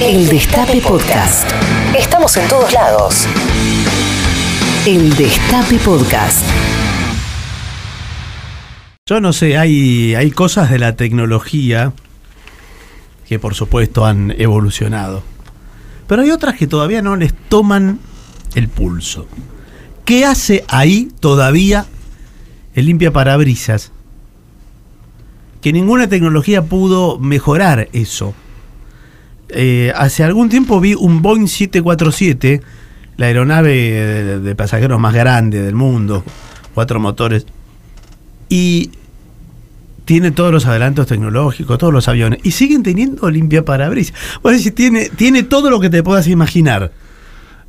El Destape Podcast. Estamos en todos lados. El Destape Podcast. Yo no sé, hay, hay cosas de la tecnología que por supuesto han evolucionado. Pero hay otras que todavía no les toman el pulso. ¿Qué hace ahí todavía el limpia parabrisas? Que ninguna tecnología pudo mejorar eso. Eh, hace algún tiempo vi un Boeing 747, la aeronave de, de pasajeros más grande del mundo, cuatro motores, y tiene todos los adelantos tecnológicos, todos los aviones, y siguen teniendo limpia parabrisas. Vos decís, tiene, tiene todo lo que te puedas imaginar.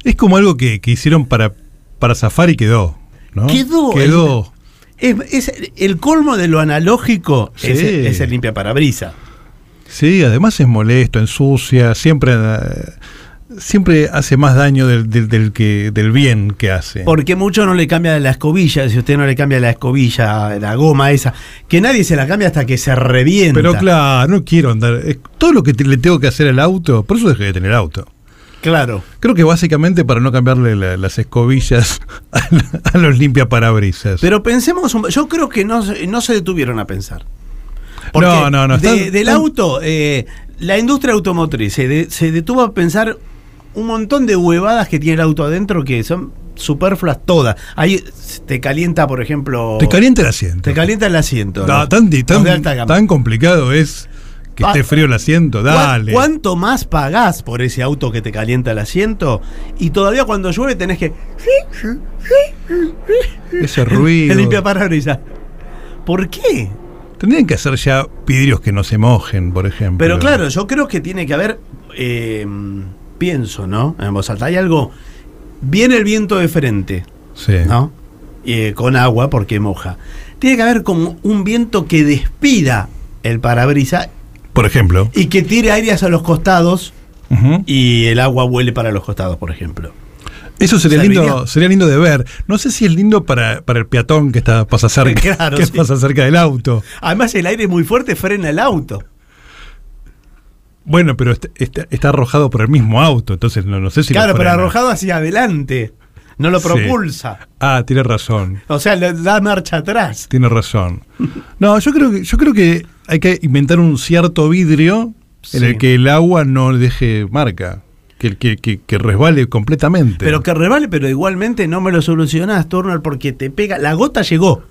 Es como algo que, que hicieron para, para zafar y quedó. ¿no? Quedó. Quedó. Es, es el colmo de lo analógico Sí. es, es el limpia parabrisas. Sí, además es molesto, ensucia, siempre, eh, siempre hace más daño del, del, del que, del bien que hace. Porque mucho no le cambia la escobilla, si usted no le cambia la escobilla, la goma esa, que nadie se la cambia hasta que se revienta. Pero claro, no quiero andar. todo lo que te- le tengo que hacer al auto, por eso dejé de tener auto. Claro. Creo que básicamente para no cambiarle la- las escobillas a, la- a los limpiaparabrisas. Pero pensemos, yo creo que no, no se detuvieron a pensar. No, no, no, de- están- del auto, eh, la industria automotriz se, de- se detuvo a pensar un montón de huevadas que tiene el auto adentro que son superfluas todas. Ahí te calienta, por ejemplo. te calienta el asiento. Te calienta el asiento. No, tan, complicado es que Ah, esté frío el asiento. ¿Cuán- Dale. ¿Cuánto más pagás por ese auto que te calienta el asiento? Y todavía cuando llueve tenés que. Ese ruido. El limpia parabrisas. ¿Por qué? Tendrían que hacer ya vidrios que no se mojen, por ejemplo. Pero claro, yo creo que tiene que haber. eh, pienso, ¿no? En voz alta. Hay algo. Viene el viento de frente, Sí. ¿no? Eh, con agua porque moja. Tiene que haber como un viento que despida el parabrisa Por ejemplo. y que tire aire hacia los costados y el agua huele para los costados, por ejemplo. Eso sería ¿Serviría? lindo, sería lindo de ver. No sé si es lindo para, para el peatón que está pasa cerca, Claro, que sí. pasa cerca del auto. Además, el aire muy fuerte frena el auto. Bueno, pero está, está- está arrojado por el mismo auto, entonces no, no sé si lo claro, pero arrojado hacia adelante. No lo Sí. propulsa. Ah, tiene razón. O sea, le da marcha atrás. Tiene razón. No, yo creo que yo creo que hay que inventar un cierto vidrio en el que el agua no deje marca, que, que, que, que resbale completamente. Pero que revale, pero igualmente no me lo solucionás, Turner, porque te pega. La gota llegó.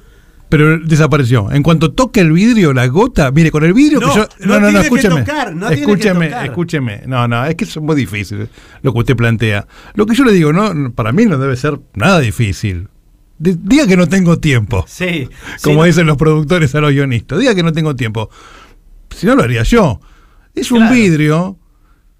Pero desapareció. En cuanto toca el vidrio, la gota, mire, con el vidrio No, que yo. no que tocar, no tiene que escúcheme, tocar. escúcheme. No, no, es que es muy difícil lo que usted plantea. Lo que yo le digo, no, para mí no debe ser nada difícil. Diga que no tengo tiempo. Sí. como Sí, dicen los productores a los guionistas. Diga que no tengo tiempo. Si no lo haría yo. Es un vidrio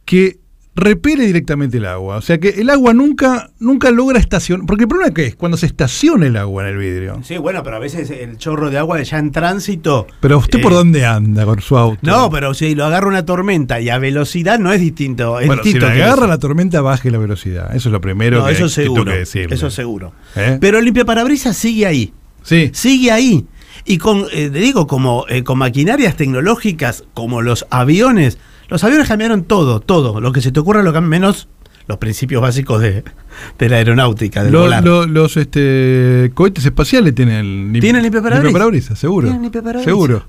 que repele directamente el agua. O sea que el agua nunca, nunca logra estacionar. Porque el problema que es cuando se estaciona el agua en el vidrio. Sí, bueno, pero a veces el chorro de agua ya en tránsito. Pero usted eh, por dónde anda con su auto. No, pero si lo agarra una tormenta y a velocidad no es distinto. Es bueno, si distinto le que agarra la tormenta, baje la velocidad. Eso es lo primero No, que, eso tengo seguro. que decirle. Eso seguro. ¿Eh? Pero el limpiaparabrisas sigue ahí. Sí. sigue ahí. Y con, eh, te digo, como eh, con maquinarias tecnológicas como los aviones, los aviones cambiaron todo, todo. Lo que se te ocurra lo cambian, menos los principios básicos de, de la aeronáutica, del Lo- volar. lo- los este, cohetes espaciales tienen lim- ¿Tienen limpiaparabrisas? seguro. Tienen limpiaparabrisas. Seguro.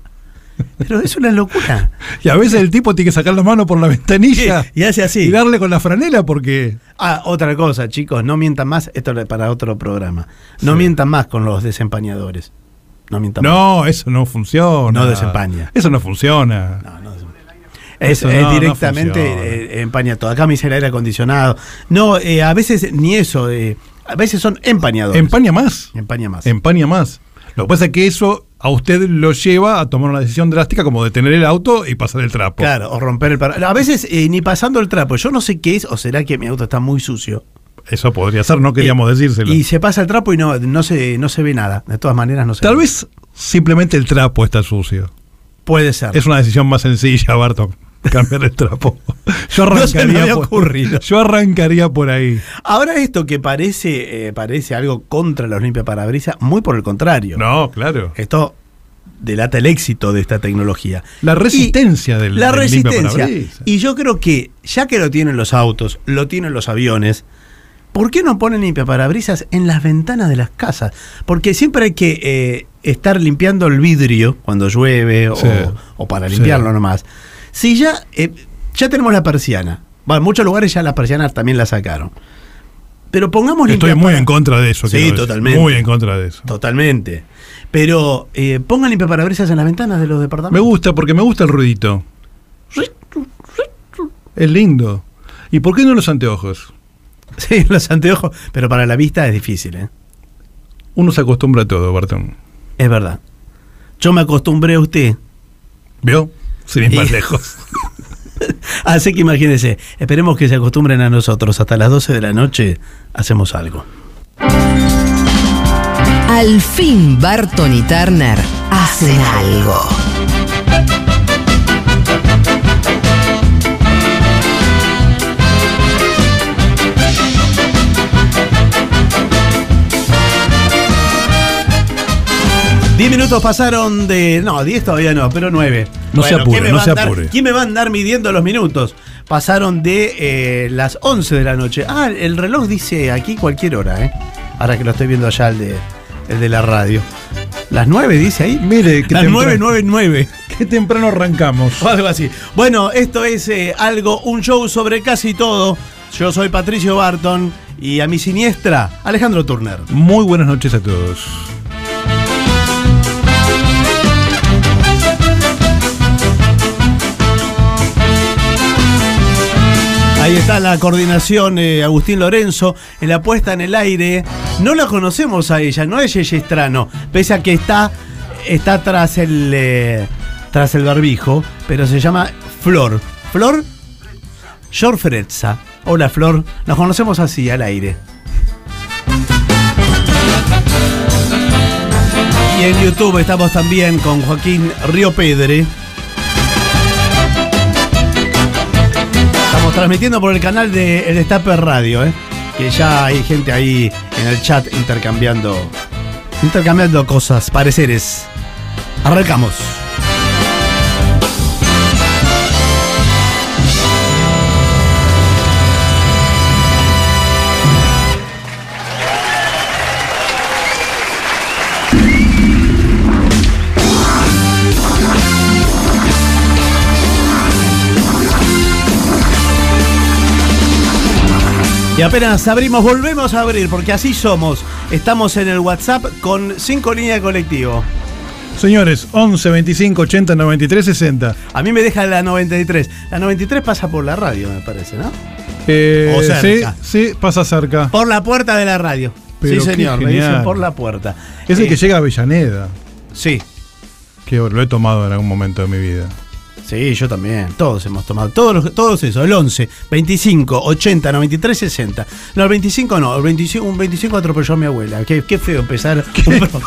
Pero es una locura. Y a veces el tipo tiene que sacar la mano por la ventanilla Y hace así. y darle con la franela porque. Ah, otra cosa, chicos, no mientan más, esto es para otro programa. No Sí. mientan más con los desempañadores. No mientan más. No, eso no funciona. No desempaña. Eso no funciona. No, no, es, Eso es no, no directamente funciona. eh, empaña todo. Acá me dice el aire acondicionado. No, eh, a veces ni eso. eh, a veces son empañadores. Empaña más. Empaña más. Empaña más. Lo que pasa es que eso a usted lo lleva a tomar una decisión drástica como detener el auto y pasar el trapo. Claro, o romper el para- A veces eh, ni pasando el trapo. Yo no sé qué es, o será que mi auto está muy sucio. Eso podría ser, no queríamos decírselo. Y se pasa el trapo y no, no, se, no se ve nada. De todas maneras, no se Tal ve. vez simplemente el trapo está sucio. Puede ser. Es una decisión más sencilla, Barton. Cambiar el trapo. Yo arrancaría, por, ocurrido. yo arrancaría por ahí. Ahora esto que parece, eh, parece algo contra los limpiaparabrisas, muy por el contrario. No, claro. Esto delata el éxito de esta tecnología. La resistencia Y del La del resistencia. Y yo creo que, ya que lo tienen los autos, lo tienen los aviones, ¿por qué no ponen limpiaparabrisas en las ventanas de las casas? Porque siempre hay que eh, estar limpiando el vidrio cuando llueve o, Sí. o para Sí. limpiarlo nomás. Si ya, eh, ya tenemos la persiana, bueno, en muchos lugares ya las persianas también la sacaron. Pero pongamos Estoy muy en contra de eso. Sí, decir. totalmente. Muy en contra de eso. Totalmente. Pero eh, pongan limpiaparabrisas en las ventanas de los Me departamentos. gusta porque me gusta el ruidito. Es lindo. ¿Y por qué no los anteojos? Sí, los anteojos. Pero para la vista es difícil, ¿eh? Uno se acostumbra a todo, Bartón. Es verdad. Yo me acostumbré a usted. ¿Vio? Sin ir más Y- lejos. Así que imagínense, esperemos que se acostumbren a nosotros. Hasta las 12 de la noche hacemos algo. Al fin Barton y Turner hacen algo. Diez minutos pasaron de. No, 10 todavía no, pero 9. No se apure, ¿quién me no se andar- apure. ¿Quién me va a andar midiendo los minutos? Pasaron de eh, las 11 de la noche. Ah, el reloj dice aquí cualquier hora, ¿eh? Ahora que lo estoy viendo allá, el de, el de la radio. ¿Las 9 dice ahí? Mire, qué Las temprano. 9, 9, 9. Qué temprano arrancamos. O algo así. Bueno, esto es eh, algo, un show sobre casi todo. Yo soy Patricio Barton y a mi siniestra, Alejandro Turner. Muy buenas noches a todos. Ahí está la coordinación eh, Agustín Lorenzo en la puesta en el aire. No la conocemos a ella, no es Yeye Estrano, pese a que está, está tras el eh, tras el barbijo, pero se llama Flor. Flor Frezza. Hola Flor, nos conocemos así al aire. Y en YouTube estamos también con Joaquín Río Pedre. Transmitiendo por el canal de El Destape Radio, ¿eh? que ya hay gente ahí en el chat intercambiando, intercambiando cosas, pareceres. Arrancamos. Y apenas abrimos, volvemos a abrir, porque así somos. Estamos en el WhatsApp con cinco líneas de colectivo. Señores, 11 25 80 93 60. A mí me deja la 93. La 93 pasa por la radio, me parece, ¿no? Eh, O sí, cerca. sí, pasa cerca. Por la puerta de la radio. Pero sí, señor, me dicen por la puerta. Es el Eh, que llega a Avellaneda. Sí, Que lo he tomado en algún momento de mi vida. Sí, yo también. Todos hemos tomado. Todos, todos eso. El 11, 25, 80, 93, 60. No, el 25 no. El 25, un 25 atropelló a mi abuela. Qué, qué feo empezar un, pro-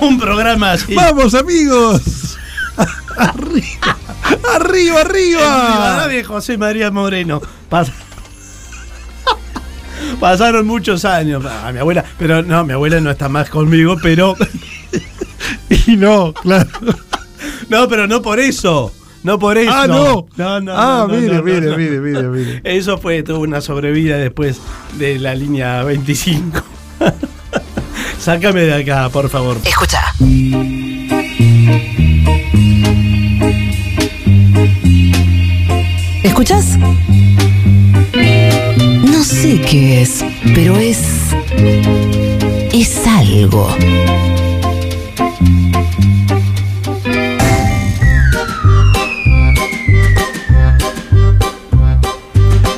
un programa así. ¡Vamos, amigos! ¡Arriba! ¡Arriba, Arriba arriba! de José María Moreno. Pas- Pasaron muchos años. A mi abuela, pero no, mi abuela no está más conmigo, pero. Y no, claro. No, pero no por eso. No por eso. ¡Ah, no! No, no. ah, no, no, mire, no, mire, no. mire, mire, mire. Eso fue, tuvo una sobrevida después de la línea 25. Sácame de acá, por favor. Escucha. ¿Escuchas? No sé qué es, pero es... Es algo.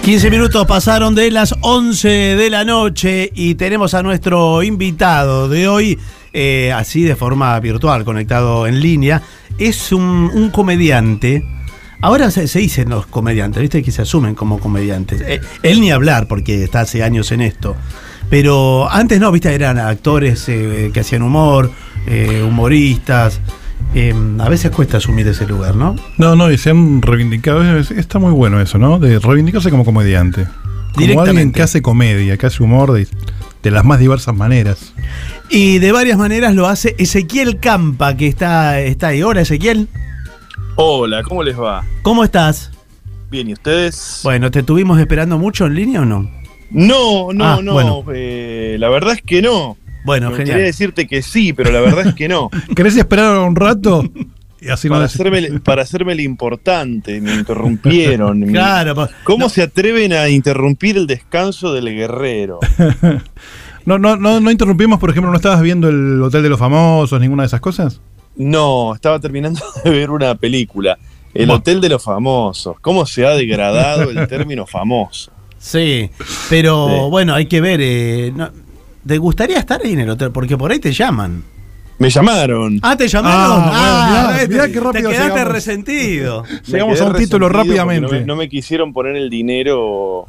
15 minutos pasaron de las 11 de la noche y tenemos a nuestro invitado de hoy, eh, así de forma virtual, conectado en línea. Es un, comediante. Ahora se, dicen los comediantes, ¿viste? Que se asumen como comediantes. Eh, él ni hablar, porque está hace años en esto. Pero antes no, ¿viste? Eran actores eh, que hacían humor, humoristas. Eh, a veces cuesta asumir ese lugar, ¿no? No, no, y se han reivindicado. es- Está muy bueno eso, ¿no? De reivindicarse como comediante. Como alguien Directamente. que hace comedia, que hace humor de, de las más diversas maneras. Y de varias maneras lo hace Ezequiel Campa, que está, está ahí. Hola, Ezequiel. Hola, ¿cómo les va? ¿Cómo estás? Bien, ¿y ustedes? Bueno, ¿te tuvimos esperando mucho en línea o no? No, no, Ah, no. bueno. eh, la verdad es que no. Bueno, Me genial. decirte que sí, pero la verdad es que no. ¿Querés esperar un rato? Y así para, hacerme, para hacerme el importante, me interrumpieron. Claro, ¿Cómo no, se atreven a interrumpir el descanso del guerrero? No, no, no, no interrumpimos, por ejemplo, ¿no estabas viendo el Hotel de los Famosos, ninguna de esas cosas? No, estaba terminando de ver una película. El. Hotel de los Famosos. ¿Cómo se ha degradado el término famoso? Sí, pero Sí. bueno, hay que ver. eh, no- ¿Te gustaría estar ahí en el hotel? Porque por ahí te llaman. Me llamaron. Ah, te llamaron. Ah, Ah, bueno, mirá, ves, mirá qué rápido Te quedaste llegamos. resentido. Llegamos a un título rápidamente. No me, no me quisieron poner el dinero,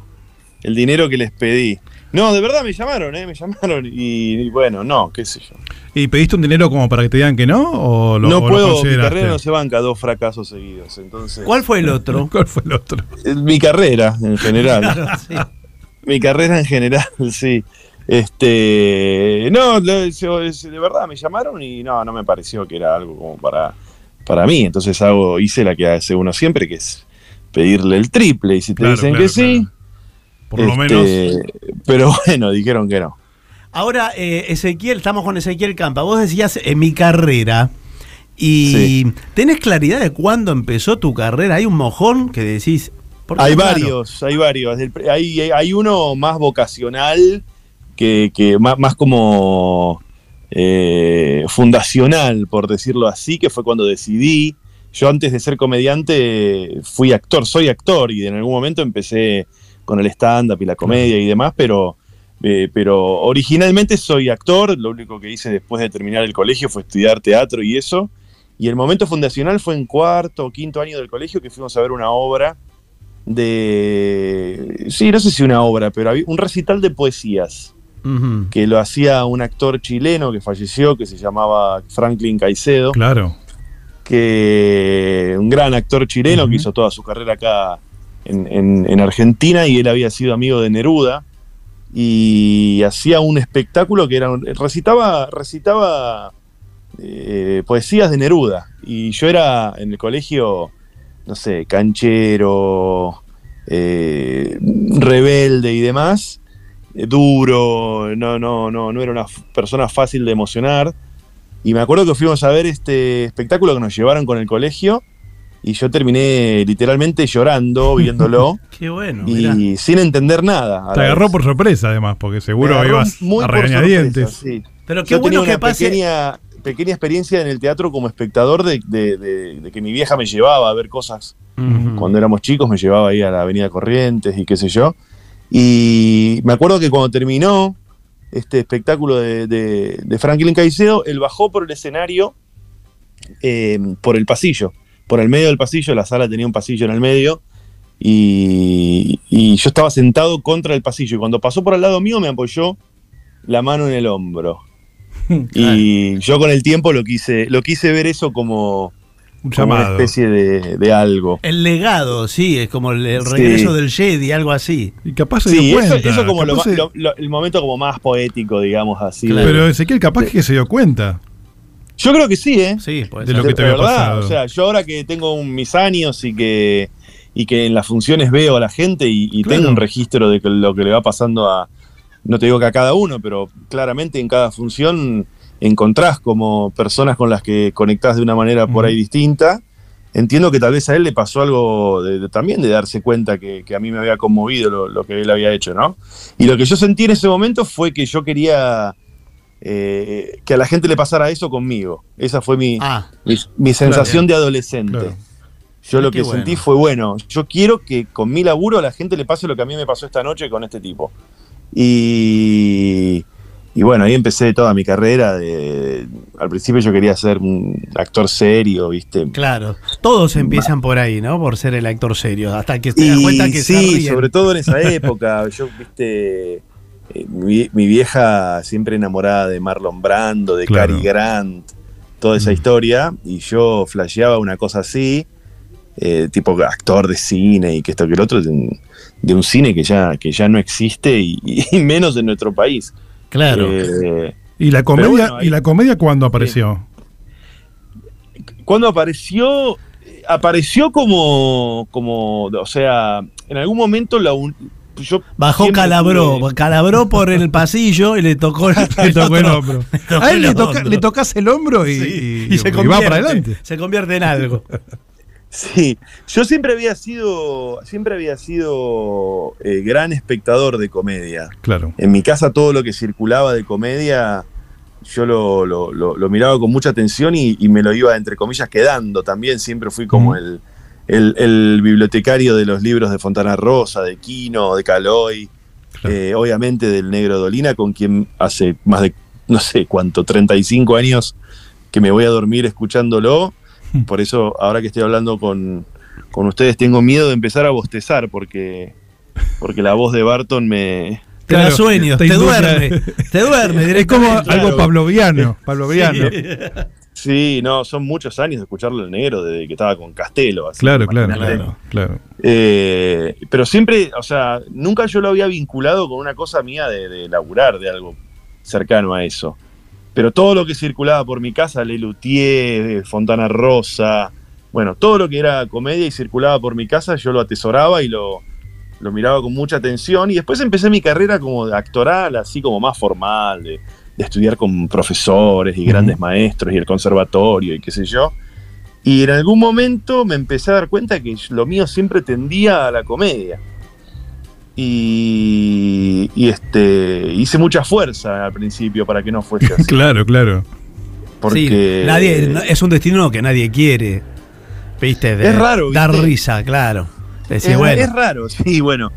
el dinero que les pedí. No, de verdad me llamaron, ¿eh? Me llamaron y, y bueno, no, qué sé yo. ¿Y pediste un dinero como para que te digan que no? ¿O lo, no o lo puedo, mi carrera no se banca dos fracasos seguidos. Entonces, ¿Cuál fue el otro? ¿Cuál fue el otro? Mi carrera en general. Claro, sí. mi carrera en general, sí. Este, no, de verdad me llamaron y no, no me pareció que era algo como para, para mí. Entonces hago, hice la que hace uno siempre, que es pedirle el triple. Y si te Claro, dicen claro, que sí. Por lo este, menos. Pero bueno, dijeron que no. Ahora, eh, Ezequiel, estamos con Ezequiel Campa. Vos decías en mi carrera. Y Sí. ¿tenés claridad de cuándo empezó tu carrera? ¿Hay un mojón que decís? Hay varios, hay varios. Hay, hay uno más vocacional que, que más, más como eh, fundacional, por decirlo así, que fue cuando decidí. Yo antes de ser comediante fui actor, soy actor y en algún momento empecé con el stand-up y la comedia y demás, pero, eh, pero originalmente soy actor, lo único que hice después de terminar el colegio fue estudiar teatro y eso. Y el momento fundacional fue en cuarto o quinto año del colegio que fuimos a ver una obra de... Sí, no sé si una obra, pero había un recital de poesías Que lo hacía un actor chileno que falleció, que se llamaba Franklin Caicedo, Claro. que un gran actor chileno que hizo toda su carrera acá en, en- en Argentina y él había sido amigo de Neruda y hacía un espectáculo que era recitaba recitaba eh, poesías de Neruda. Y yo era en el colegio no sé canchero eh, rebelde y demás duro no no no no era una persona fácil de emocionar y me acuerdo que fuimos a ver este espectáculo que nos llevaron con el colegio y yo terminé literalmente llorando viéndolo Qué bueno. mirá. y sin entender nada. Te agarró vez. por sorpresa, además, porque seguro ibas muy a regañadientes. sorpresa, sí. Pero qué Yo bueno tenía que una pase. pequeña, pequeña experiencia en el teatro como espectador de, de- de- de que mi vieja me llevaba a ver cosas. Cuando éramos chicos me llevaba ahí a la Avenida Corrientes y qué sé yo. Y me acuerdo que cuando terminó este espectáculo de, de- de Franklin Caicedo, él bajó por el escenario, eh, por el pasillo, por el medio del pasillo, la sala tenía un pasillo en el medio, y, y yo estaba sentado contra el pasillo, y cuando pasó por al lado mío me apoyó la mano en el hombro. Y yo con el tiempo lo quise, lo quise ver eso como, Un como una especie de, de algo. El legado, sí, es como el, el Sí. regreso del Jedi, algo así. Y capaz se Sí, dio eso, cuenta. eso como lo se- lo- lo- el momento como más poético, digamos así. Claro. Pero Ezequiel capaz que se dio cuenta. yo creo que sí, ¿eh? Sí, puede De lo que te había verdad, pasado. O sea, yo ahora que tengo un- mis años y que, y que en las funciones veo a la gente y, y Claro. tengo un registro de que lo que le va pasando a, no te digo que a cada uno, pero claramente en cada función encontrás como personas con las que conectás de una manera por ahí distinta. Entiendo que tal vez a él le pasó algo de- de- también de darse cuenta que, que a mí me había conmovido lo, lo que él había hecho, ¿no? Y lo que yo sentí en ese momento fue que yo quería eh, que a la gente le pasara eso conmigo. Esa fue mi, Ah, mi, mi sensación de adolescente. Claro. Yo lo qué que bueno. sentí fue, bueno, yo quiero que con mi laburo a la gente le pase lo que a mí me pasó esta noche con este tipo. Y, y bueno, ahí empecé toda mi carrera. De, al principio yo quería ser un actor serio, ¿viste? claro. Todos empiezan por ahí, ¿no? Por ser el actor serio. Hasta que te das Y cuenta que sí, sobre todo en esa época. yo, viste, eh, mi, mi vieja siempre enamorada de Marlon Brando, de Claro. Cary Grant, toda esa Mm. historia. Y yo flasheaba una cosa así, eh, tipo actor de cine y que esto que el otro, de un, de un cine que ya, que ya no existe y, y menos en nuestro país. Claro. Eh, ¿Y la comedia, bueno, ahí- ¿y la comedia cuándo apareció? cuando apareció, apareció como, como, o sea, en algún momento la un- yo Bajó Calabró, tuve- Calabró por el pasillo y le tocó el, Le tocó el otro. hombro. Le tocó A él le, toca- le tocas el hombro y, Sí, y- se y va convierte, para adelante. Se convierte en algo. Sí, yo siempre había sido, siempre había sido eh, gran espectador de comedia. Claro. En mi casa todo lo que circulaba de comedia, yo lo, lo- lo- lo miraba con mucha atención y, y me lo iba, entre comillas, quedando también. Siempre fui como el, el- el bibliotecario de los libros de Fontana Rosa, de Quino, de Caloy, Claro. eh, obviamente del Negro Dolina, con quien hace más de, no sé cuánto, 35 años que me voy a dormir escuchándolo. Por eso, ahora que estoy hablando con, con ustedes, tengo miedo de empezar a bostezar porque, porque la voz de Barton me, Te da sueños, te duerme. Te duerme Es como algo pavloviano. pavloviano. Sí, no, son muchos años de escucharlo el negro desde que estaba con Castelo. así Claro, claro, claro, claro. Eh, pero siempre, o sea, nunca yo lo había vinculado con una cosa mía de, de laburar, de algo cercano a eso. Pero todo lo que circulaba por mi casa, Lelutier, Fontana Rosa, bueno, todo lo que era comedia y circulaba por mi casa, yo lo atesoraba y lo, lo miraba con mucha atención. Y después empecé mi carrera como de actoral, así como más formal, de, de estudiar con profesores y grandes maestros y el conservatorio y qué sé yo. Y en algún momento me empecé a dar cuenta que lo mío siempre tendía a la comedia. Y, y, este hice mucha fuerza al principio para que no fuese así. Claro, claro. Porque Sí, nadie, es un destino que nadie quiere. ¿Viste? De Es raro, Dar ¿viste? risa, claro. Es, bueno, es raro, sí, bueno.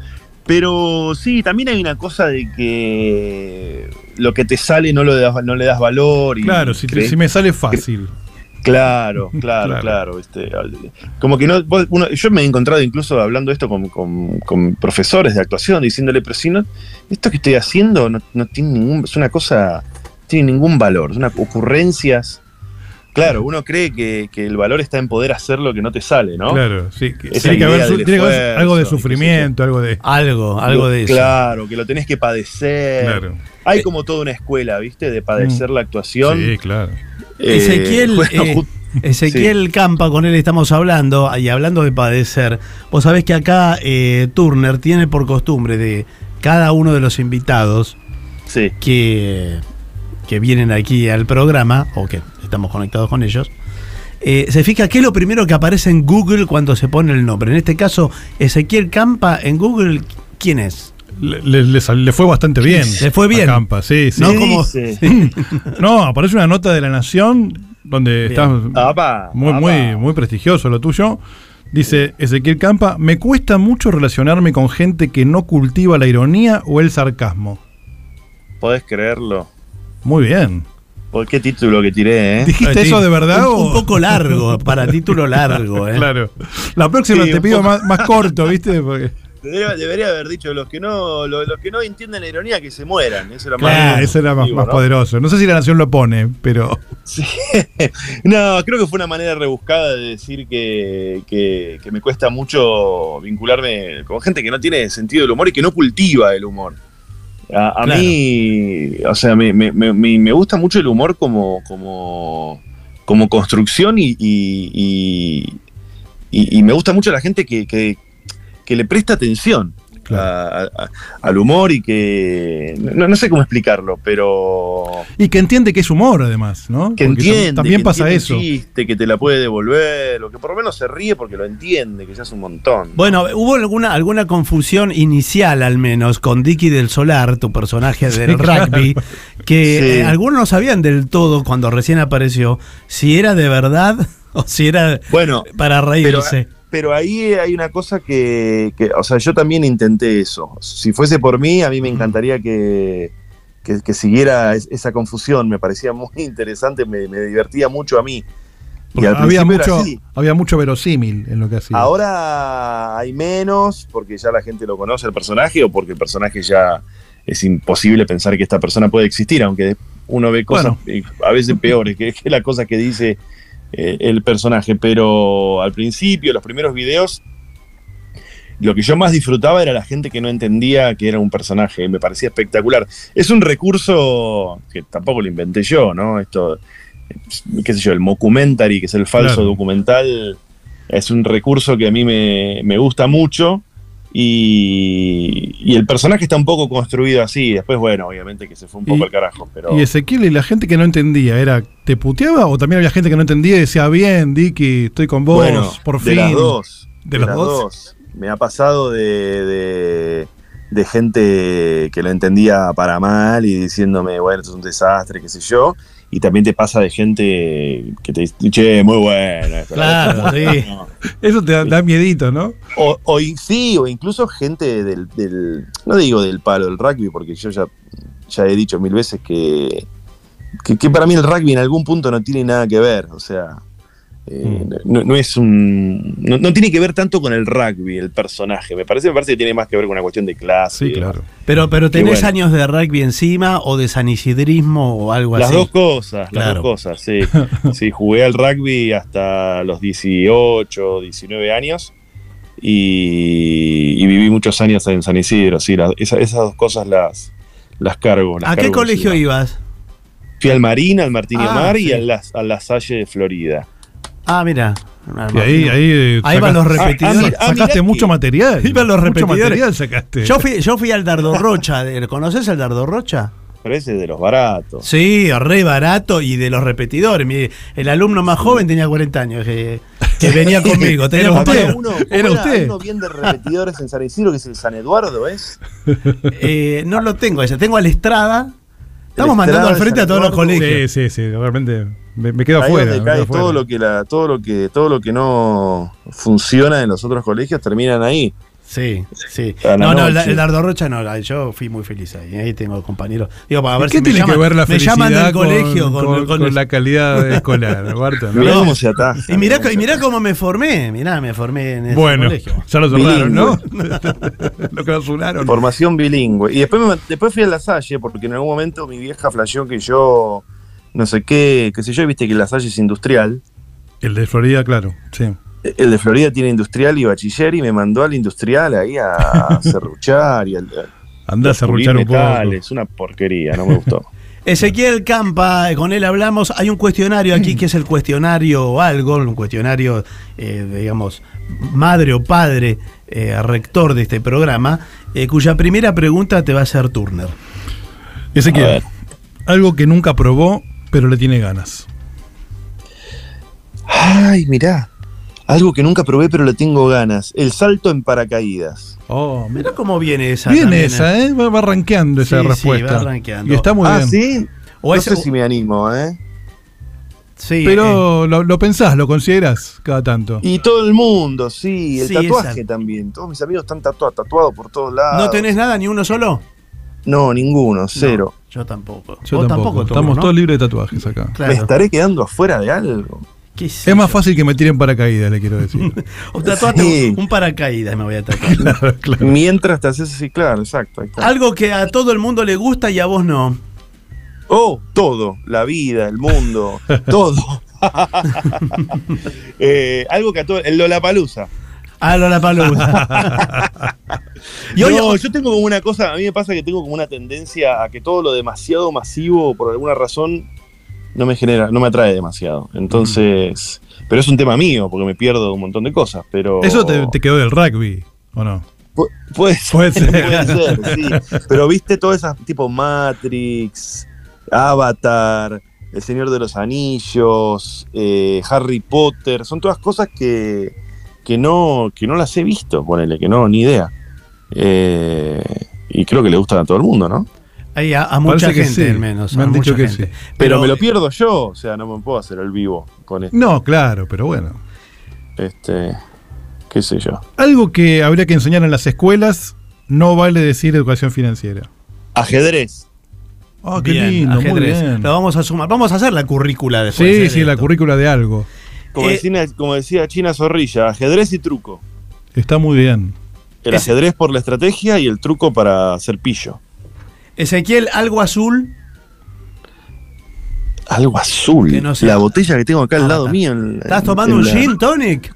Pero sí, también hay una cosa de que lo que te sale no, lo das, no le das valor. Y Claro, si, te- si me sale fácil. Claro, claro, Claro. claro. ¿viste? Como que no. vos- uno- yo me he encontrado incluso hablando esto con, con- con profesores de actuación, diciéndole, pero si no, esto que estoy haciendo no, no tiene ningún. Es una cosa. no tiene ningún valor, son ocurrencias. Claro, uno cree que, que el valor está en poder hacer lo que no te sale, ¿no? Claro, sí. que- tiene que haber, tiene que algo de sufrimiento, algo de. algo, algo de eso. Claro, que lo tenés que padecer. Claro. Hay como toda una escuela, ¿viste? De padecer la actuación. Sí, claro. Eh, Ezequiel, bueno, eh, ju- Ezequiel Campa, con él estamos hablando, y hablando de padecer. Vos sabés que acá eh, Turner tiene por costumbre de cada uno de los invitados sí. que, que vienen aquí al programa, o que estamos conectados con ellos, eh, se fija qué es lo primero que aparece en Google cuando se pone el nombre. En este caso, Ezequiel Campa en Google, ¿quién es? Le, le- le sal- le fue bastante bien. Le fue bien. a Campa, sí, sí. No. No, aparece una nota de la Nación donde Bien. estás Apa, muy, apa. muy, muy prestigioso lo tuyo. Dice Ezequiel Campa, me cuesta mucho relacionarme con gente que no cultiva la ironía o el sarcasmo. Podés creerlo. Muy bien. ¿Por qué título que tiré, eh? ¿Dijiste eso de verdad un, o...? un poco largo, para título largo. ¿eh? Claro. La próxima Sí, te pido más, más corto, ¿viste? Porque, Debería, debería haber dicho los que no lo- los, que no entienden la ironía que se mueran. Eso era claro, más. ese era más, más ¿no? poderoso. No sé si la Nación lo pone, pero... Sí. No, creo que fue una manera rebuscada de decir que, que- que me cuesta mucho vincularme con gente que no tiene sentido del humor y que no cultiva el humor. A, a Claro. mí, o sea, me, me- me- me- gusta mucho el humor como, como, como construcción y, y- y- y- y me gusta mucho la gente que, que- que le presta atención Claro. a- a- al humor y que... No, no sé cómo explicarlo, pero Y que entiende que es humor, además, ¿no? que Porque entiende, También que pasa entiende eso. chiste, que te la puede devolver, o que por lo menos se ríe porque lo entiende, que ya es un montón. Bueno, hubo alguna, alguna confusión inicial al menos con Dicky del Solar, tu personaje del rugby, que Sí. eh, algunos no sabían del todo cuando recién apareció si era de verdad o si era Bueno, para reírse. pero ahí hay una cosa que, que, o sea, yo también intenté eso. Si fuese por mí, a mí me encantaría que, que, que siguiera es- esa confusión, me parecía muy interesante, me, me divertía mucho a mí. Y al había, mucho, había mucho verosímil en lo que hacía. Ahora hay menos porque ya la gente lo conoce el personaje o porque el personaje ya es imposible pensar que esta persona puede existir, aunque uno ve cosas a veces peores que, que la cosa que dice eh, el personaje. Pero al principio, los primeros videos, lo que yo más disfrutaba era la gente que no entendía que era un personaje, me parecía espectacular. Es un recurso que tampoco lo inventé yo, ¿no? Esto, qué sé yo, el mockumentary, que es el falso Claro. documental, es un recurso que a mí me, me gusta mucho. Y, y el personaje está un poco construido así. Después, bueno, obviamente que se fue un poco Y- al carajo, pero. Y Ezequiel y la gente que no entendía, era ¿te puteaba o también había gente que no entendía y decía, bien, Dicky, estoy con vos, bueno, por de fin? las dos. ¿De las dos? Me ha pasado de, de, de gente que lo entendía para mal y diciéndome, bueno, esto es un desastre, qué sé yo. Y también te pasa de gente que te dice, che, muy bueno. esto". Claro, sí. No. Eso te da, da miedito, ¿no? O, o sí, o incluso gente del, del- no digo del palo del rugby, porque yo ya, ya he dicho mil veces que, que, que para mí el rugby en algún punto no tiene nada que ver, o sea, eh, no, no es un, no, no tiene que ver tanto con el rugby, el personaje, me parece, me parece que tiene más que ver con una cuestión de clase. Sí, y claro. Pero, pero tenés bueno. años de rugby encima o de San Isidrismo o algo Las así. dos cosas, las Claro. dos cosas, sí. Sí, jugué al rugby hasta los 18, 19 años y, y viví muchos años en San Isidro, sí, las- esa- esas dos cosas las, las cargo. las ¿A qué cargo colegio encima. ibas? Fui al Marín, al Martín Ah, Mar y sí. a la, a la Salle de Florida. Ah, mira. Y ahí, ahí, eh, Ahí van los repetidores. sac- Ah, sacaste mucho que- material. Ahí van los Mucho repetidores. material sacaste. Yo fui, yo fui al Dardo Rocha. ¿Conoces el Dardo Rocha? Pero ese es de los baratos. Sí, re barato y de los repetidores. Mi- el alumno más joven tenía 40 años que, que venía conmigo. Tenía Era usted. Uno, ¿cómo Era usted. uno bien de repetidores en San Isidro, que es el San Eduardo, ¿es? Eh, no lo tengo ese. Tengo al Estrada. Estamos El mandando al frente a todos los colegios. Sí, sí, sí, realmente me, me afuera. quedo afuera. todo lo que la, todo lo que, todo lo que no funciona en los otros colegios terminan ahí. Sí, sí. No, no, el, el Dardo Rocha no. la- Yo fui muy feliz ahí. Ahí tengo compañeros. Digo, para ¿Y ver ¿Qué si tiene me llaman, que ver la me felicidad llaman del con, colegio con, con- con- con la calidad escolar, Barton, ¿no? Mirá cómo se ataja. Y mirá, cómo y mirá cómo me formé. Mirá, me formé en ese Bueno, colegio. ya lo cerraron, ¿no? Lo clausuraron. Formación bilingüe. Y después, me- después fui a La Salle, porque en algún momento mi vieja flasheó que yo, no sé qué, qué sé yo, viste que La Salle es industrial. El de Florida, claro, sí. El de Florida tiene industrial y bachiller y me mandó al industrial ahí a serruchar y al, Andá a serruchar un poco. metales. Una porquería, no me gustó. Ezequiel Campa, con él hablamos. Hay un cuestionario aquí que es el cuestionario algo, un cuestionario, eh, digamos, madre o padre, eh, rector de este programa, eh, cuya primera pregunta te va a hacer Turner. Ezequiel, algo que nunca probó, pero le tiene ganas. Ay, mirá. Algo que nunca probé pero le tengo ganas. El salto en paracaídas. Oh, Mira cómo viene esa. También, esa, ¿eh? Va, va rankeando esa Sí, sí, respuesta. va rankeando. Y está muy ah, bien. ¿sí? O no ese- sé si me animo, ¿eh? Sí, eh, Pero lo, lo pensás, lo consideras cada tanto. Y todo el mundo, sí. El Sí, tatuaje esa- también. Todos mis amigos están tatuados, tatuados por todos lados. ¿no tenés nada, ni uno solo? No, ninguno, cero. No, yo tampoco. Yo Vos tampoco. Turner, Estamos ¿no? todos libres de tatuajes acá. ¿Me estaré quedando afuera de algo? ¿Qué sé Es más fácil que me tiren paracaídas, le quiero decir. O tatuate Sí. un paracaídas me voy a tatuar. claro, claro. Mientras te haces así, claro, exacto. ahí está. Algo que a todo el mundo le gusta y a vos no. Oh, todo. La vida, el mundo, todo. Eh, algo que a todo. El Lollapalooza. A la palusa. y hoy, no, yo tengo como una cosa, a mí me pasa que tengo como una tendencia a que todo lo demasiado masivo, por alguna razón, no me genera, no me atrae demasiado. Entonces, pero es un tema mío, porque me pierdo un montón de cosas, pero... Eso te, te quedó del rugby, ¿o no? Pu- puede ser, Puede ser. puede ser, sí. Pero viste todas esas tipo Matrix, Avatar, El Señor de los Anillos, eh, Harry Potter, son todas cosas que, que, no, que no las he visto, ponele, que no, ni idea. Eh, y creo que le gustan a todo el mundo, ¿no? Hay a, a mucha gente sí. al menos. Me han dicho que gente. sí. Pero, me lo pierdo yo, o sea, no me puedo hacer el vivo con esto. No, claro, pero bueno. Este, qué sé yo. Algo que habría que enseñar en las escuelas no vale decir educación financiera. Ajedrez. Ah, qué Bien, lindo, muy ajedrez. bien. Lo vamos a sumar. Vamos a hacer la currícula después. Sí, ¿eh? sí, la currícula de algo. Como, Eh, decía, como decía China Zorrilla, ajedrez y truco. Está muy bien. El ajedrez por la estrategia y el truco para hacer pillo. Ezequiel, algo azul. Algo azul. Que no sea- La botella que tengo acá al Ah, lado está. mío. en- ¿Estás tomando en un la- gin tonic?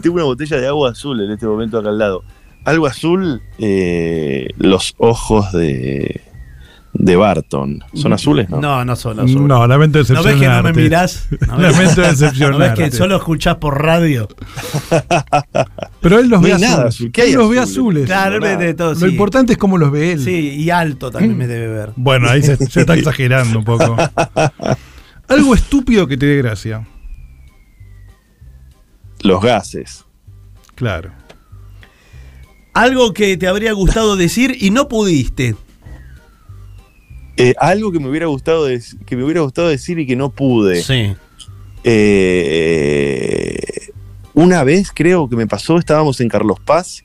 Tengo una botella de agua azul en este momento acá al lado. Algo azul, eh, los ojos de, de Barton. ¿Son azules? No. No, no son azules. No, lamento ¿No ves decepcionarte. que no me mirás? ¿No ves, Lamento ¿No ves decepcionarte. que solo escuchás por radio? Pero él los No ve nada azules. azul. ¿Qué hay él los ve azules? Claro, de todo. Lo sí. importante es cómo los ve él. Sí, y alto también me debe ver. Bueno, ahí se, se está exagerando un poco. Algo estúpido que te dé gracia. Los gases. Claro. Algo que te habría gustado decir y no pudiste. Eh, algo que me hubiera gustado que me hubiera gustado decir y que no pude. Sí. Eh, una vez creo que me pasó, estábamos en Carlos Paz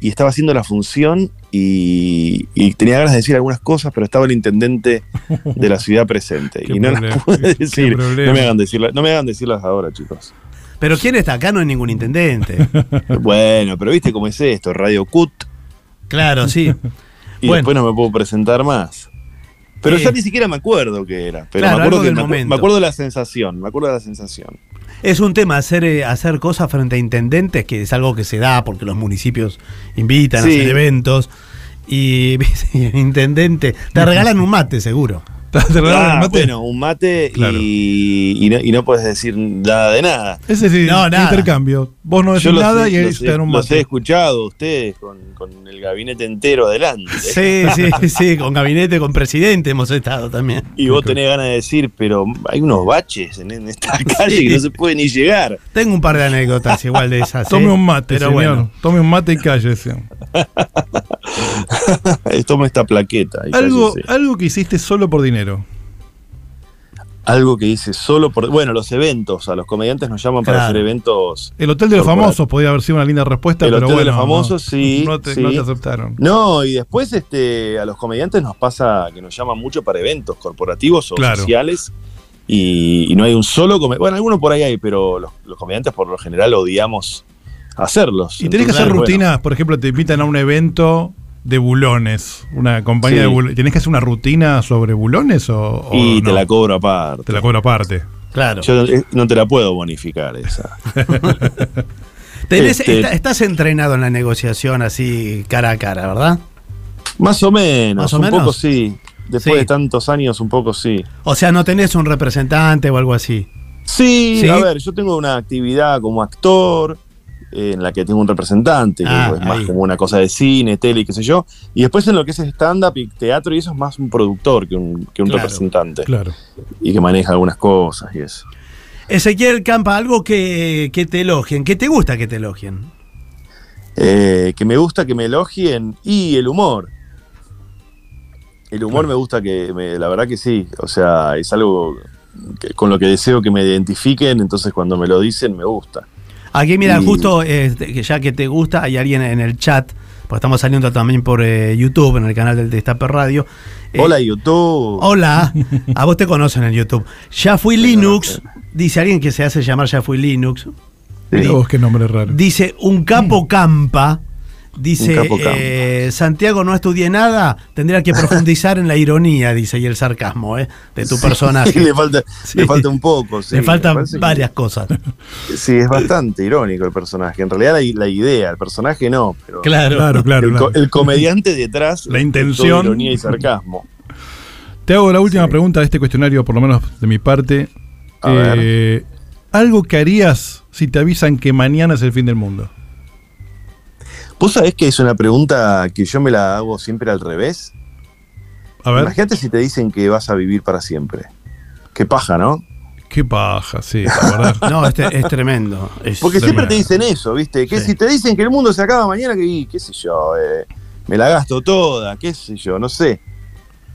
y estaba haciendo la función y, y tenía ganas de decir algunas cosas, pero estaba el intendente de la ciudad presente y no problema, las pude decir. No me, hagan decirla- no me hagan decirlas ahora, chicos. Pero ¿quién está acá? No hay ningún intendente. bueno, pero viste cómo es esto, Radio Cut Claro, sí. y Bueno. después no me puedo presentar más. Pero Eh, ya ni siquiera me acuerdo qué era. Pero Claro, me, acuerdo que del me, acu- me acuerdo de la sensación. Me acuerdo de la sensación. Es un tema hacer, eh, hacer cosas frente a intendentes, que es algo que se da porque los municipios invitan a hacer eventos. Y el intendente, te regalan un mate seguro. ¿Te Ah, el mate? bueno, un mate Claro. y, y no, y no puedes decir nada de nada. Ese sí, No, nada. intercambio. Vos no decís nada he, y él los te dan un los he mate. escuchado ustedes con, con el gabinete entero adelante. Sí, sí, sí, con gabinete, con presidente hemos estado también. Y vos tenés ganas de decir, pero hay unos baches en, en esta calle que no se puede ni llegar. Tengo un par de anécdotas igual de esas. Tome ¿eh? un mate, Pero señor. bueno. Tome un mate y cállese. Toma esta plaqueta. y Algo, cállese. algo que hiciste solo por dinero. Algo que dice solo por. Bueno, los eventos. A los comediantes nos llaman para hacer eventos. El Hotel de los. Famosos podría haber sido una linda respuesta, El pero Hotel de bueno. los Famosos, no, sí, No te, sí. no te aceptaron. No, y después este, a los comediantes nos pasa que nos llaman mucho para eventos corporativos o Claro. sociales. Y, y no hay un solo comediante. Bueno, algunos por ahí hay, pero los, los comediantes por lo general odiamos hacerlos. Y tenés que hacer bueno, rutinas, por ejemplo, te invitan a un evento de bulones, una compañía Sí. de bulones. ¿Tenés que hacer una rutina sobre bulones o, o y te la cobro aparte. Te la cobro aparte. Claro. Yo eh, no te la puedo bonificar esa. Tenés- este- está- estás entrenado en la negociación así cara a cara, ¿verdad? Más o menos, Más o un menos. poco sí. Después Sí. de tantos años, un poco sí. O sea, no tenés un representante o algo así. Sí, Sí. a ver, yo tengo una actividad como actor eh, en la que tengo un representante, que Ah, es más ahí. como una cosa de cine, tele y qué sé yo. Y después en lo que es stand-up y teatro y eso es más un productor que un, que un Claro, representante. Claro. Y que maneja algunas cosas y eso. Ezequiel Campa, algo que, que te elogien, que te gusta que te elogien. Eh, que me gusta que me elogien y el humor. El humor me gusta que, me- la verdad que sí, o sea, es algo que- con lo que deseo que me identifiquen, entonces cuando me lo dicen me gusta. Aquí, mira, Y- justo eh, que ya que te gusta, hay alguien en el chat, porque estamos saliendo también por eh, YouTube, en el canal del Destape Radio. Eh, Hola YouTube. Hola, a vos te conocen en YouTube. Ya fui Linux, dice alguien que se hace llamar Ya fui Linux. Mirá vos qué nombre raro. Dice un capo campa. Dice eh, Santiago no estudié nada, tendría que profundizar en la ironía, dice, y el sarcasmo ¿eh? de tu Sí, personaje. le, falta, Sí. le falta un poco. sí, Le faltan que- varias cosas. sí, es bastante irónico el personaje. En realidad la, la idea, el personaje no, pero Claro. Claro, claro, el, claro. co- el comediante detrás. La intención. todo ironía y sarcasmo. Te hago la última Sí. pregunta de este cuestionario, por lo menos de mi parte. A Eh, algo que harías si te avisan que mañana es el fin del mundo. ¿Vos sabés que es una pregunta que yo me la hago siempre al revés? A ver, Imagínate si te dicen que vas a vivir para siempre. Qué paja, ¿no? qué paja, sí, la verdad. No, este es tremendo. Es Porque siempre te dicen eso, ¿viste? Que Sí. si te dicen que el mundo se acaba mañana, que qué sé yo, eh, me la gasto toda, qué sé yo, no sé.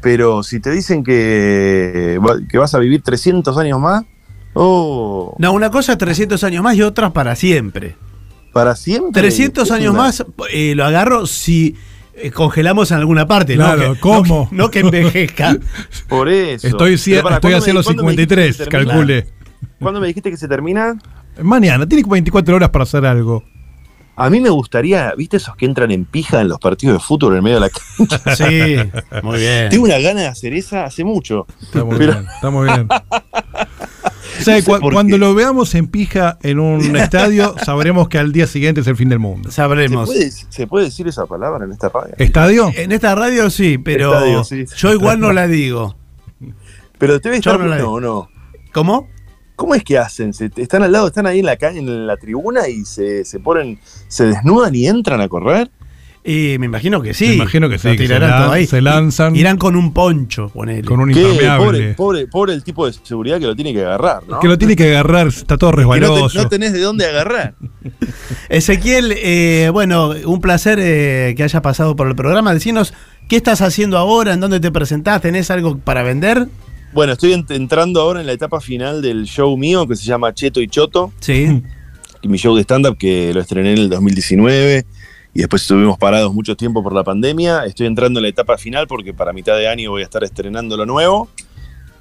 Pero si te dicen que, que vas a vivir 300 años más, oh, No, una cosa 300 años más y otra para siempre. Para siempre. 300 Es años más eh, lo agarro si eh, congelamos en alguna parte. Claro, ¿no? Que- ¿cómo? No, que- no que envejezca. Por eso. Estoy, cie- Pero pará, estoy ¿cuándo hacia los cuándo me dijiste 53, que se termina? calcule. ¿Cuándo me dijiste que se termina? Mañana, tiene 24 horas para hacer algo. A mí me gustaría, ¿viste esos que entran en pija en los partidos de fútbol en medio de la cancha? Sí, muy bien. Tengo una gana de hacer esa hace mucho. Está muy Pero- bien, está muy bien. O sea, No sé cu- por cuando qué. lo veamos en pija en un estadio, sabremos que al día siguiente es el fin del mundo. ¿Se Sabremos. puede, ¿Se puede decir esa palabra en esta radio? ¿Estadio? En esta radio sí, pero Estadio, sí. yo igual no la digo. Pero debe estar no la no. ¿Cómo? ¿Cómo es que hacen? ¿Se- ¿Están al lado, están ahí en la calle, en la tribuna y se, se ponen, se desnudan y entran a correr? Y me imagino que sí. Me imagino que sí, Lo que se tirarán lan- todo ahí. se lanzan. Irán con un poncho, ponele. Con un impermeable. Pobre, pobre, pobre el tipo de seguridad que lo tiene que agarrar, ¿no? Que lo tiene que agarrar, está todo Que no, te- resbaloso. no tenés de dónde agarrar. Ezequiel, eh, bueno, un placer eh, que haya pasado por el programa. Decinos, ¿qué estás haciendo ahora? ¿En dónde te presentás? ¿Tenés algo para vender? Bueno, estoy ent- entrando ahora en la etapa final del show mío que se llama Cheto y Choto, Sí. y mi show de stand-up que lo estrené en el 2019 y después estuvimos parados mucho tiempo por la pandemia. Estoy entrando en la etapa final porque para mitad de año voy a estar estrenando lo nuevo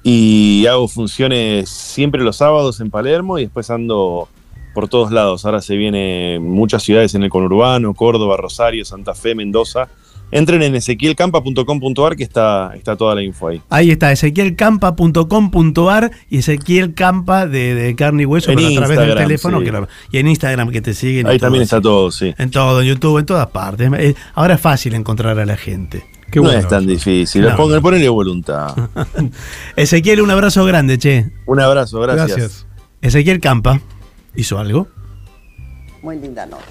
y hago funciones siempre los sábados en Palermo y después ando por todos lados. Ahora se vienen muchas ciudades en el conurbano, Córdoba, Rosario, Santa Fe, Mendoza. Entren en ezequielcampa.com.ar que está, está toda la info ahí. Ahí está, ezequielcampa.com.ar y Ezequiel Campa de, de carne y hueso, En pero a través del teléfono. sí. que lo- y en Instagram que te siguen. Ahí también está todo, sí. En todo, en YouTube, en todas partes. Eh, Ahora es fácil encontrar a la gente. Qué no bueno es tan difícil. No. Pongan- voluntad. Ezequiel, un abrazo grande, che. Un abrazo, gracias. Gracias. Ezequiel Campa hizo algo. Muy linda nota.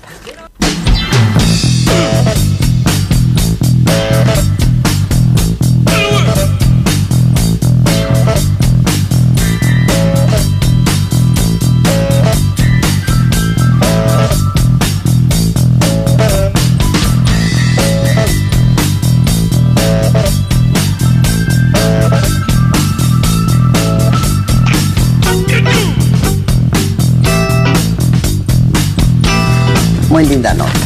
Muy linda nota.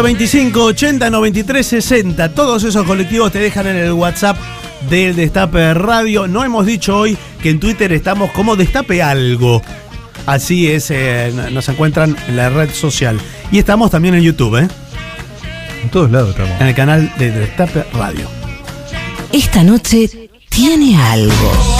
11 25 80 93 60. Todos esos colectivos te dejan en el WhatsApp del Destape Radio. No hemos dicho hoy que en Twitter estamos como Destape Algo. Así es, eh, nos encuentran en la red social. Y estamos también en YouTube, ¿eh? En todos lados estamos. en el canal de Destape Radio. Esta noche tiene algo.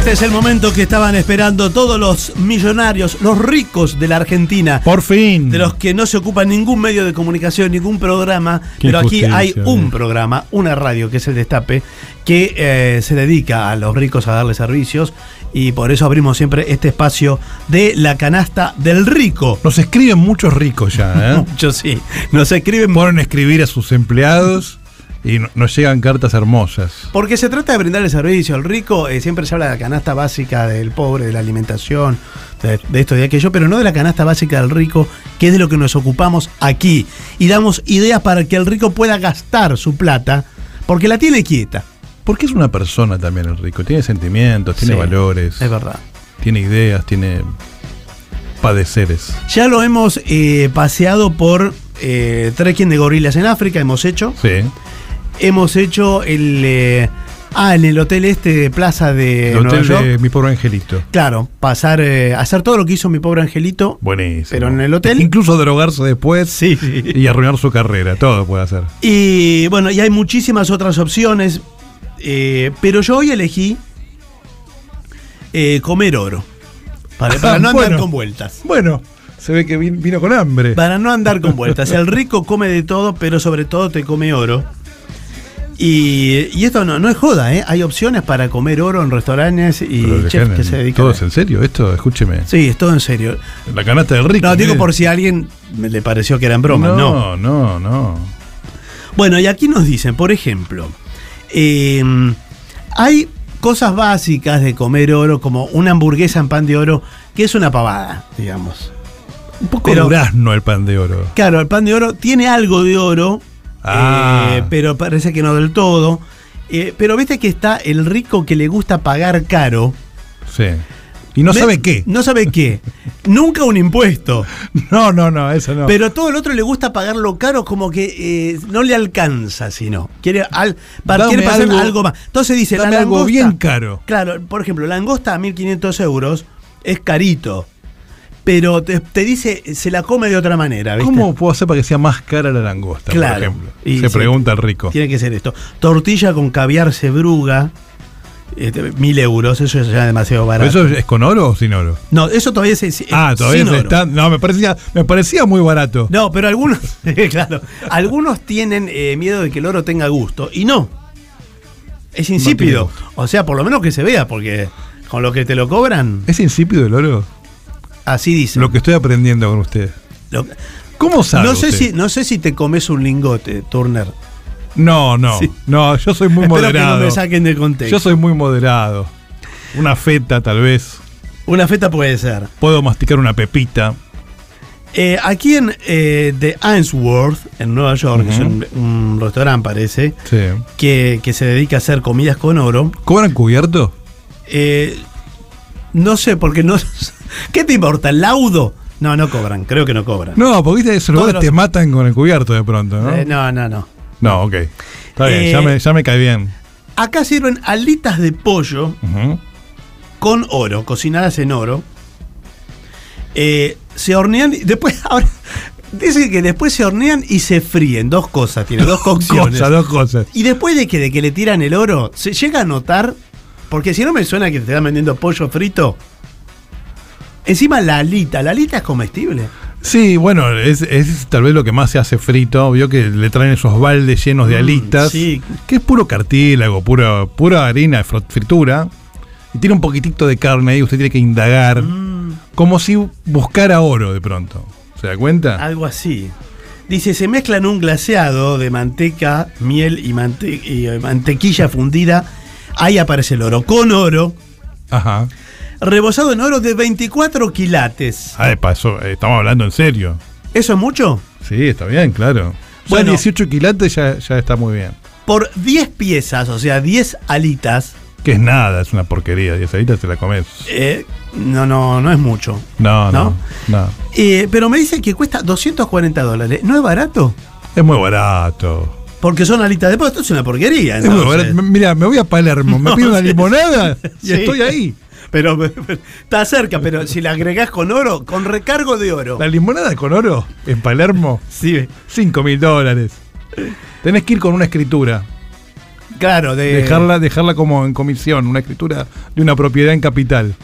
Este es el momento que estaban esperando todos los millonarios, los ricos de la Argentina. Por fin. De los que no se ocupan ningún medio de comunicación, ningún programa, Qué pero aquí hay un eh. programa, una radio que es el Destape, que eh, se dedica a los ricos a darle servicios y por eso abrimos siempre este espacio de la canasta del rico. Nos escriben muchos ricos ya, ¿eh? Yo sí, nos escriben Ponen a escribir a sus empleados y no- nos llegan cartas hermosas. Porque se trata de brindarle servicio al rico, eh, siempre se habla de la canasta básica del pobre, de la alimentación, de, de esto y de aquello, pero no de la canasta básica del rico, que es de lo que nos ocupamos aquí. Y damos ideas para que el rico pueda gastar su plata, porque la tiene quieta. Porque es una persona también el rico. Tiene sentimientos, tiene Sí, valores, Es verdad. tiene ideas, tiene padeceres. Ya lo hemos eh, paseado por eh, trekking de gorilas en África, hemos hecho. Sí. Hemos hecho el... eh, ah, en el hotel este de Plaza de El Nueva hotel York. de mi pobre angelito. Claro, pasar, eh, hacer todo lo que hizo mi pobre angelito. Buenísimo. Pero en el hotel- Incluso drogarse después Sí, y arruinar su carrera. Todo puede hacer. Y bueno, y hay muchísimas otras opciones. eh, pero yo hoy elegí eh, comer oro. Para, para no andar Bueno. con vueltas. Bueno, se ve que vin- vino con hambre. Para no andar con vueltas. El rico come de todo, pero sobre todo te come oro. Y, y esto no, no es joda, ¿eh? Hay opciones para comer oro en restaurantes y chefs que se dedican. ¿Todo es en serio esto? Escúcheme. Sí, es todo en serio. La canasta del rico. No, digo por si a alguien le pareció que eran bromas. no. No, no, no. Bueno, y aquí nos dicen, por ejemplo, eh, hay cosas básicas de comer oro, como una hamburguesa en pan de oro, que es una pavada, digamos. Un poco Pero- durazno el pan de oro. Claro, el pan de oro tiene algo de oro, Ah. eh, pero parece que no del todo. Eh, pero viste que está el rico que le gusta pagar caro. Sí. Y no sabe qué. No sabe qué. Nunca un impuesto. No, no, no, eso no. Pero todo el otro le gusta pagarlo caro como que eh, no le alcanza, sino. Quiere, al, quiere pasar algo, algo- más. Entonces dice, la algo langosta. bien caro. Claro, por ejemplo, langosta a 1500 euros es carito. Pero te, te dice, se la come de otra manera, ¿viste? ¿Cómo puedo hacer para que sea más cara la langosta, Claro. por ejemplo? Y Se sí. pregunta el rico. Tiene que ser esto. Tortilla con caviar cebruga, este, mil euros, eso es ya demasiado ¿Pero barato. eso es con oro o sin oro? No, eso todavía es, es- ah, todavía sin se oro. está. No, me parecía, me parecía muy barato. No, pero algunos, claro, algunos tienen eh, miedo de que el oro tenga gusto y no. Es insípido. o sea, por lo menos que se vea, porque con lo que te lo cobran, ¿Es insípido el oro? Así dice. Lo que estoy aprendiendo con usted. Lo- ¿Cómo sabe? no sé usted? si no sé si te comes un lingote, Turner. No, no. Sí. No, yo soy muy Espero moderado. que no me saquen de contexto. Yo soy muy moderado. Una feta, tal vez. Una feta puede ser. Puedo masticar una pepita. Eh, aquí en eh, The Ainsworth, en Nueva York, que es un, un restaurante, parece, Sí. que, que se dedica a hacer comidas con oro. ¿Cobran cubierto? Eh, no sé, porque no. ¿Qué te importa? ¿El laudo? No, no cobran, creo que no cobran. No, porque viste, esos lugares los- te matan con el cubierto de pronto, ¿no? Eh, no, no, no. No, ok. Está bien, Eh, ya, me, ya me cae bien. Acá sirven alitas de pollo con oro, cocinadas en oro. Eh, se hornean y después. Ahora, dice que después se hornean y se fríen. Dos cosas, tiene dos cocciones. Dos cosas. Y después de que, de que le tiran el oro, se llega a notar. Porque si no me suena que te están vendiendo pollo frito. Encima la alita, la alita es comestible. Sí, bueno, es, es tal vez lo que más se hace frito. Vio que le traen esos baldes llenos de Mm, alitas. sí. Que es puro cartílago, pura, pura harina de fritura. Y tiene un poquitito de carne ahí, usted tiene que indagar. Mm. Como si buscara oro de pronto. ¿Se da cuenta? Algo así. Dice, se mezclan un glaseado de manteca, miel y, mante- y, eh, mantequilla fundida Ahí aparece el oro, con oro, Ajá. rebozado en oro de 24 quilates. Ah, de paso, eh, estamos hablando en serio. ¿Eso es mucho? Sí, está bien, claro. Bueno. Bueno, 18 quilates ya, ya está muy bien. Por 10 piezas, o sea, 10 alitas, Que es nada, es una porquería. 10 ahorita te la comes. eh, no, no, no es mucho. No, no, ¿No? no. Eh, pero me dicen que cuesta 240 dólares. ¿No es barato? Es muy barato. Porque son alitas de pollo. Esto es una porquería. Entonces. Mira, me voy a Palermo, me pido una limonada y Sí. estoy ahí. Pero, pero, está cerca, pero si la agregás con oro, con recargo de oro. La limonada con oro en Palermo, Sí, 5 mil dólares. Tenés que ir con una escritura. claro, de. Dejarla, dejarla como en comisión, una escritura de una propiedad en capital.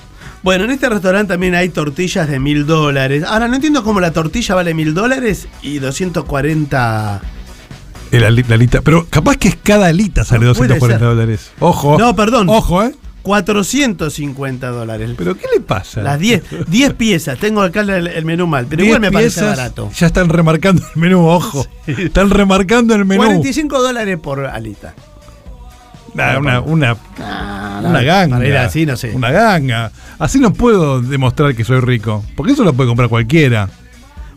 Bueno, en este restaurante también hay tortillas de mil dólares. Ahora, no entiendo cómo la tortilla vale mil dólares y 240. El ali- la alita. Pero capaz que es cada alita sale No puede 240 ser. dólares. Ojo. No, perdón. Ojo, ¿eh? 450 dólares. ¿Pero qué le pasa? Las 10 10 piezas. Tengo acá el, el menú mal, pero 10 igual me parece barato. Ya están remarcando el menú, ojo. Están remarcando el menú. 45 dólares por alita. Nah, una, una, Ah, una ganga. Así, no sé. Una ganga. Así no puedo demostrar que soy rico. Porque eso lo puede comprar cualquiera.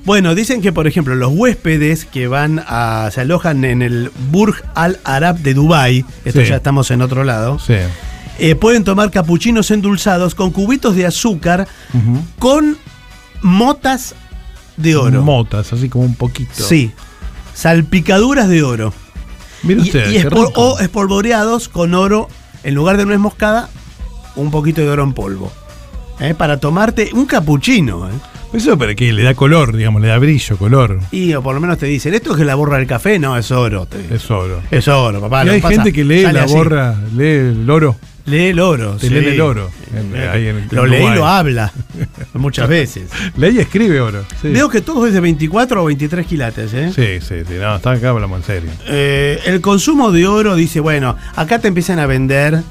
Bueno, dicen que, por ejemplo, los huéspedes que van a. se alojan en el Burj Al Arab de Dubai, esto Sí. ya estamos en otro lado, Sí. eh, pueden tomar capuchinos endulzados con cubitos de azúcar con motas de oro. Motas, así como un poquito. Sí. Salpicaduras de oro. Mira usted, y espol- o espolvoreados con oro, en lugar de nuez moscada, un poquito de oro en polvo. Eh, Para tomarte un capuchino. eh. Eso para que le da color, digamos, le da brillo, color. Y o por lo menos te dicen, ¿esto es que la borra del café? No, es oro. te- Es oro. Es oro, papá. y hay pasa- gente que lee la así. borra, lee el oro. Lee el oro. Te sí. leen el oro, en- Eh, ahí en- lo en lee y Dubái. lo habla. Muchas veces. Lee y escribe oro. Sí. Veo que todo es de 24 o 23 quilates, ¿eh? Sí, sí, sí. No, está acá hablamos en serio. Eh, el consumo de oro dice, bueno, acá te empiezan a vender.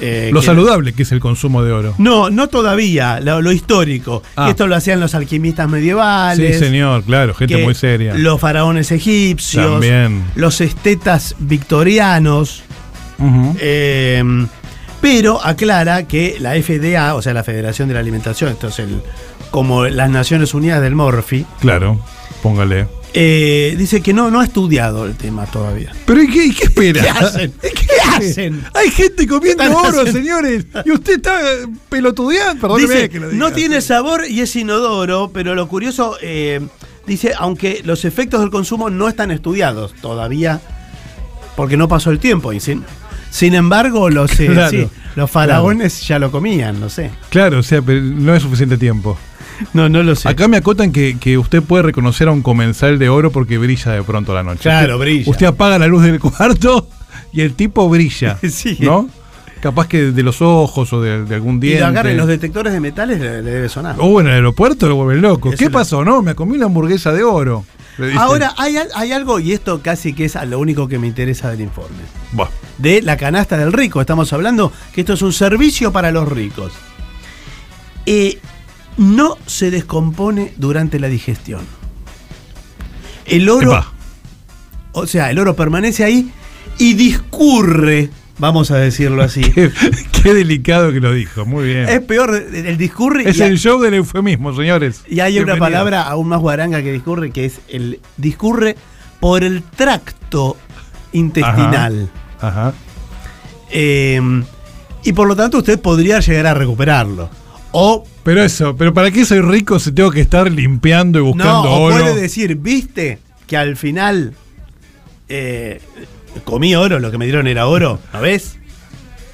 Eh, Lo que- saludable que es el consumo de oro. No, no todavía, lo, lo histórico. Ah. Esto lo hacían los alquimistas medievales. Sí, señor, claro, gente muy seria. Los faraones egipcios. También. Los estetas victorianos. Eh, pero aclara que la FDA, o sea, la Federación de la Alimentación, esto es el, como las Naciones Unidas del Morphy, Claro, póngale. Eh, dice que no, no ha estudiado el tema todavía. Pero ¿y qué, y qué espera? ¿Qué hacen? ¿Qué hacen? Hay gente comiendo oro, señores. Y usted está pelotudeando. Dice, que lo diga. no tiene sabor y es inodoro, pero lo curioso, eh, dice, aunque los efectos del consumo no están estudiados todavía, porque no pasó el tiempo. Y sin, sin embargo, los, eh, Claro, sí, los faraones ya lo comían, no sé. Claro, o sea, pero no es suficiente tiempo. No, no lo sé. Acá me acotan que, que usted puede reconocer a un comensal de oro porque brilla de pronto la noche. Claro, Usted- brilla. Usted apaga la luz del cuarto y el tipo brilla. Sí. ¿No? Capaz que de los ojos o de, de algún y diente. lo agarren los detectores de metales, le, le debe sonar. O en el aeropuerto lo vuelven loco. Eso ¿Qué lo- pasó? No, me comí una hamburguesa de oro. Ahora, hay, hay algo, y esto casi que es a lo único que me interesa del informe. De la canasta del rico. Estamos hablando que esto es un servicio para los ricos. Eh, no se descompone durante la digestión. El oro, Epa. o sea, el oro permanece ahí y discurre, vamos a decirlo así. Qué, qué delicado que lo dijo. Muy bien. es peor, el discurre Es el show del eufemismo, señores. y hay una palabra aún más guaranga que discurre, que es el discurre por el tracto intestinal. Ajá. Eh, y por lo tanto usted podría llegar a recuperarlo. O Pero eso, pero ¿para qué soy rico si tengo que estar limpiando y buscando no, oro? puede decir, viste que al final eh, comí oro, lo que me dieron era oro, ¿no ves?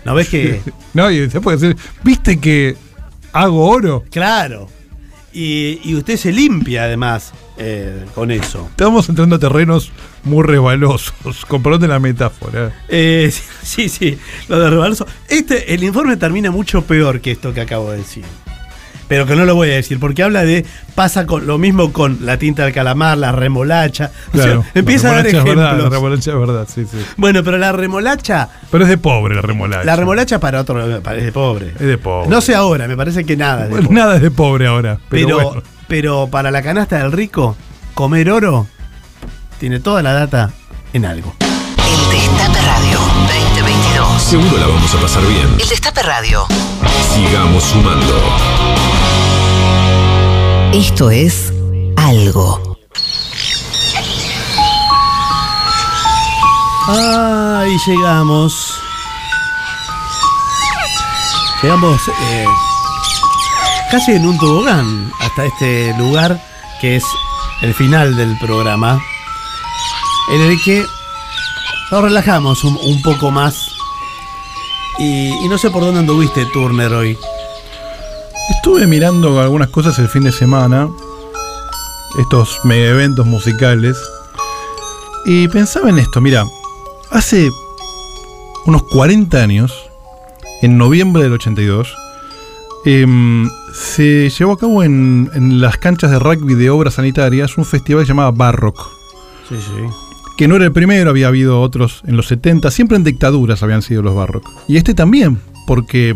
¿No ves que? No, y después puede decir, ¿viste que hago oro? claro. Y, y usted se limpia además eh, con eso. Estamos entrando a terrenos muy resbalosos, con perdón de la metáfora. Eh, sí, sí, lo de Rebalso. Este, el informe termina mucho peor que esto que acabo de decir. Pero que no lo voy a decir, porque habla de. pasa con lo mismo con la tinta del calamar, la remolacha. O sea, Claro. empieza a dar remolacha es verdad, ejemplos. la remolacha es verdad, sí, sí. Bueno, pero la remolacha. Pero es de pobre la remolacha. La remolacha para otro. para- es de pobre. Es de pobre. No sé ahora, me parece que nada. es de Bueno, pobre. nada es de pobre ahora. Pero, Pero, bueno. pero para la canasta del rico, comer oro tiene toda la data en algo. El Destape Radio 2022. Seguro la vamos a pasar bien. El Destape Radio. Sigamos sumando. Esto es algo. Ahí llegamos. Llegamos eh, casi en un tobogán hasta este lugar que es el final del programa, en el que nos relajamos un, poco más. Y, y no sé por dónde anduviste, Turner, hoy. Estuve mirando algunas cosas el fin de semana, estos mega eventos musicales, y pensaba en esto, mira, hace unos 40 años, en noviembre del 82, em, se llevó a cabo en, en las canchas de rugby de obras sanitarias un festival que se llamaba Barrock, Sí, sí. que no era el primero, había habido otros en los 70, siempre en dictaduras habían sido los Barrock. Y este también, porque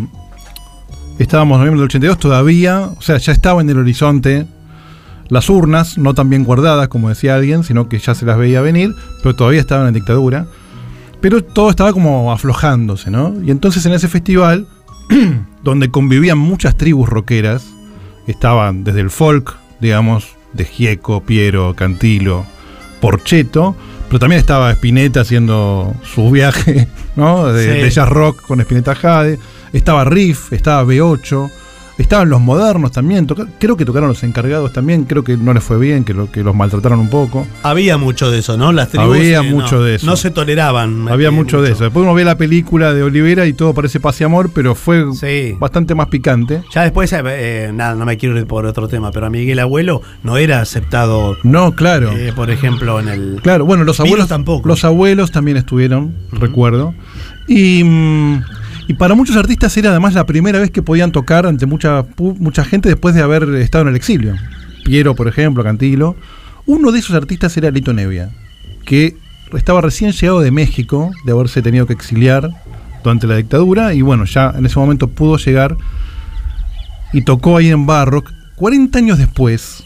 estábamos en noviembre del 82 todavía, o sea, ya estaba en el horizonte las urnas, no tan bien guardadas como decía alguien, sino que ya se las veía venir, pero todavía estaban en dictadura. Pero todo estaba como aflojándose, ¿no? Y entonces en ese festival, donde convivían muchas tribus rockeras, estaban desde el folk, digamos, de Gieco, Piero, Cantilo, Porcheto, pero también estaba Spinetta haciendo su viaje, ¿no? De, Sí. de jazz rock con Spinetta Jade, estaba Riff, estaba B8, estaban los modernos también, toca- creo que tocaron los encargados también, creo que no les fue bien, que, lo, que los maltrataron un poco. Había mucho de eso, ¿no? Las tribus, Había eh, mucho no, de eso. No se toleraban. Había mucho de eso. Después uno ve la película de Olivera y todo parece paz y amor, pero fue Sí. bastante más picante. Ya después, eh, eh, nada, no me quiero ir por otro tema, pero a Miguel Abuelo no era aceptado, No, claro. eh, por ejemplo, en el... Claro, bueno, los Vino abuelos tampoco. Los abuelos también estuvieron, recuerdo. Y, mm, y para muchos artistas era además la primera vez que podían tocar ante mucha, mucha gente después de haber estado en el exilio. Piero, por ejemplo, Cantilo. Uno de esos artistas era Lito Nevia, que estaba recién llegado de México, de haberse tenido que exiliar durante la dictadura, y bueno, ya en ese momento pudo llegar y tocó ahí en Barrock. 40 años después,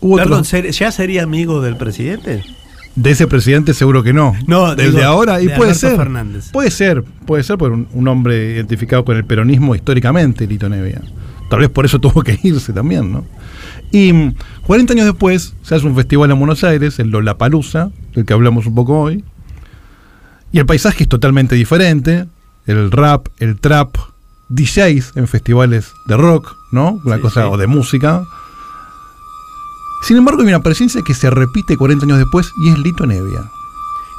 hubo Perdón, otros- ¿ser- ¿ya sería amigo del presidente? De ese presidente seguro que no. No, Desde digo, ahora, y de puede Alberto ser. Fernández. Puede ser, puede ser por un, un hombre identificado con el peronismo históricamente, Lito Nevia. Tal vez por eso tuvo que irse también, ¿no? Y mm, 40 años después se hace un festival en Buenos Aires, el Lollapalooza, del que hablamos un poco hoy. Y el paisaje es totalmente diferente. El rap, el trap, DJs en festivales de rock, ¿no? Una Sí, cosa sí. o de música. Sin embargo, hay una presencia que se repite 40 años después y es Lito Nevia.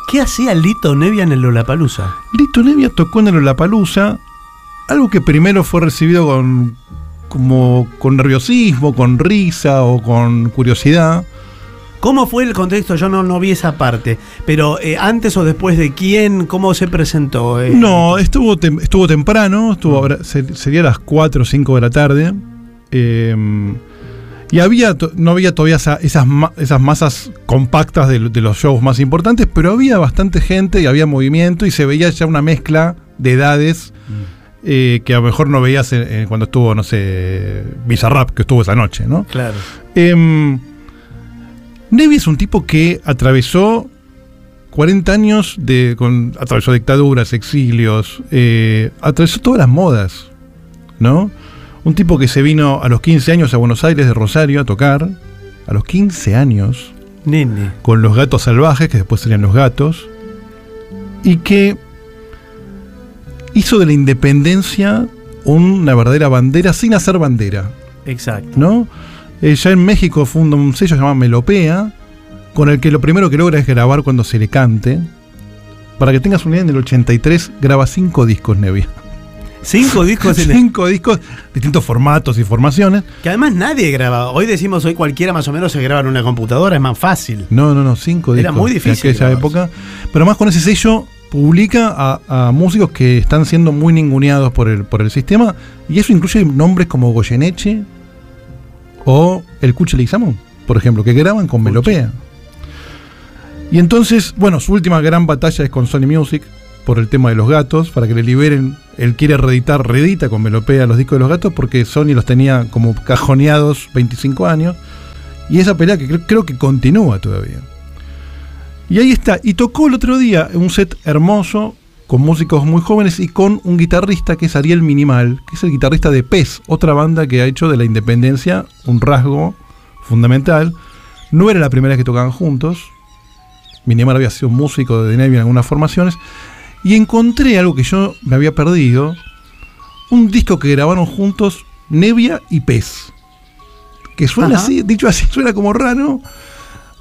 ¿Qué hacía Lito Nevia en el Lollapalooza? Lito Nevia tocó en el Lollapalooza algo que primero fue recibido con como con nerviosismo, con risa o con curiosidad. ¿Cómo fue el contexto? Yo no, no vi esa parte, pero eh, antes o después de quién, cómo se presentó. eh? No, estuvo, tem- estuvo temprano, estuvo sería a las 4 o 5 de la tarde. eh, y había no había todavía esa- esas, esas masas compactas de, de los shows más importantes, pero había bastante gente y había movimiento y se veía ya una mezcla de edades eh, que a lo mejor no veías cuando estuvo, no sé, Bizarrap, que estuvo esa noche, ¿no? Claro. Em, Nevi es un tipo que atravesó 40 años de. Con, atravesó dictaduras, exilios, eh, atravesó todas las modas, ¿no? Un tipo que se vino a los 15 años a Buenos Aires de Rosario a tocar, a los 15 años, Nene. con los gatos salvajes, que después serían los gatos, y que hizo de la independencia una verdadera bandera sin hacer bandera. Exacto. ¿no? Eh, ya en México funda un sello llamado Melopea, con el que lo primero que logra es grabar cuando se le cante. Para que tengas una idea, en el 83 graba cinco discos, Nevi. Cinco discos en el- cinco discos, distintos formatos y formaciones. Que además nadie graba. Hoy decimos, hoy cualquiera más o menos se graba en una computadora, es más fácil. No, no, no, cinco Era discos. muy difícil En aquella época. Pero más con ese sello publica a, a músicos que están siendo muy ninguneados por el, por el sistema. Y eso incluye nombres como Goyeneche o el Cuche Leguizamón, por ejemplo, que graban con Melopea. Y entonces, bueno, su última gran batalla es con Sony Music por el tema de los gatos, para que le liberen. Él quiere reeditar, reedita con Melopea los discos de los gatos porque Sony los tenía como cajoneados 25 años. Y esa pelea que cre- creo que continúa todavía. Y ahí está. Y tocó el otro día un set hermoso con músicos muy jóvenes y con un guitarrista que es Ariel Minimal, que es el guitarrista de PES, otra banda que ha hecho de la independencia un rasgo fundamental. No era la primera vez que tocaban juntos. Minimal había sido músico de Nevia en algunas formaciones. Y encontré algo que yo me había perdido. Un disco que grabaron juntos Nevia y Pez. Que suena Ajá. así, dicho así, suena como raro.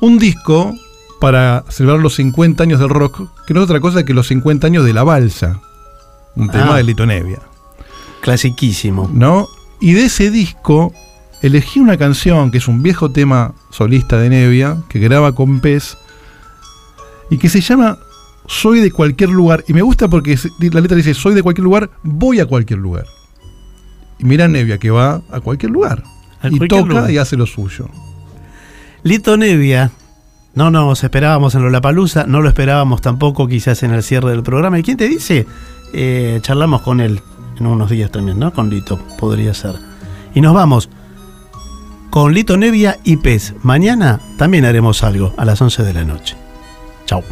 Un disco para celebrar los 50 años del rock, que no es otra cosa que los 50 años de la balsa. Un tema Ah. de Lito Nevia. Clasiquísimo. ¿no? Y de ese disco elegí una canción que es un viejo tema solista de Nevia, que graba con Pez, y que se llama Soy de cualquier lugar. Y me gusta porque la letra dice, soy de cualquier lugar, voy a cualquier lugar. Y mira a Nevia que va a cualquier lugar. A y cualquier toca lugar. y hace lo suyo. Lito Nevia, no nos esperábamos en Lollapalooza, no lo esperábamos tampoco quizás en el cierre del programa. ¿Y quién te dice? Eh, charlamos con él en unos días también, ¿no? Con Lito, podría ser. Y nos vamos con Lito Nevia y Pez. Mañana también haremos algo a las 11 de la noche. Chau.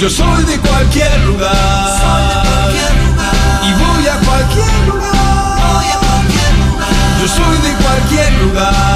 Yo soy de cualquier lugar. Y voy a cualquier lugar. Yo soy de cualquier lugar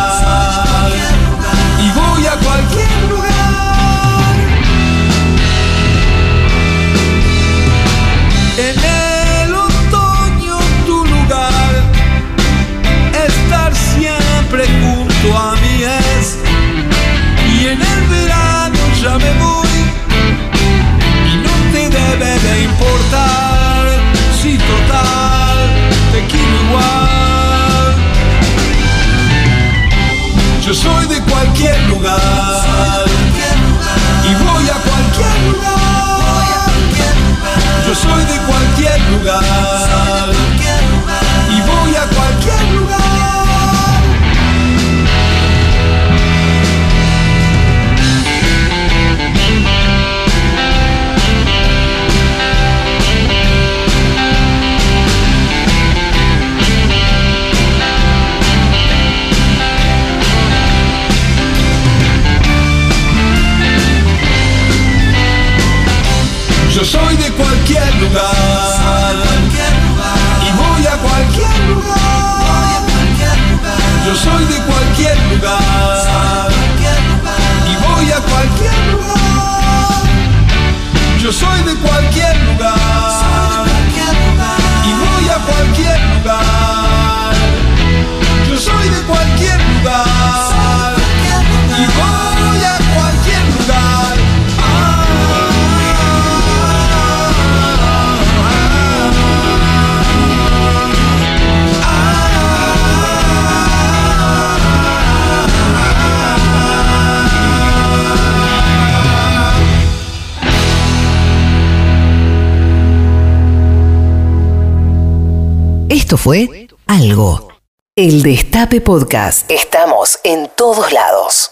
Esto fue Algo. El Destape Podcast. Estamos en todos lados.